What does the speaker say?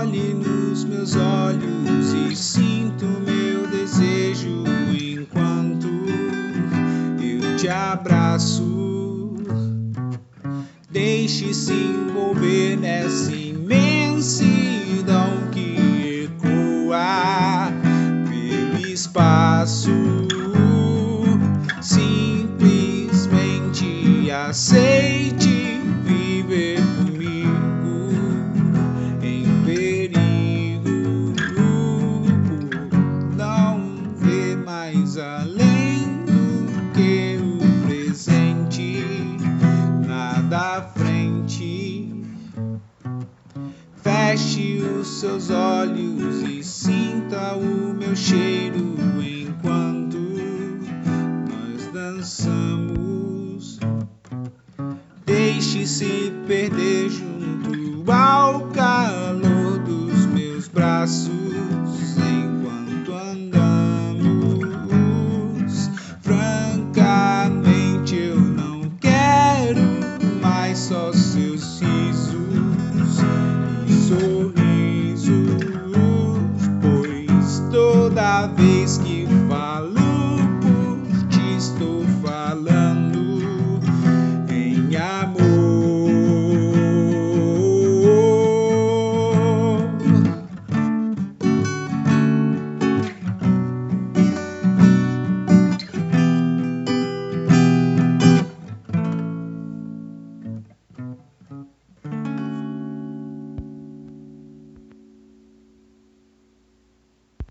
olhe nos meus olhos e sinto meu desejo enquanto eu te abraço. Deixe-se envolver nessa imensidão que ecoa pelo espaço. Simplesmente aceite mais além do que o presente, nada à frente. Feche os seus olhos e sinta o meu cheiro enquanto nós dançamos. Deixe-se perder junto ao calor dos meus braços toda vez que falo.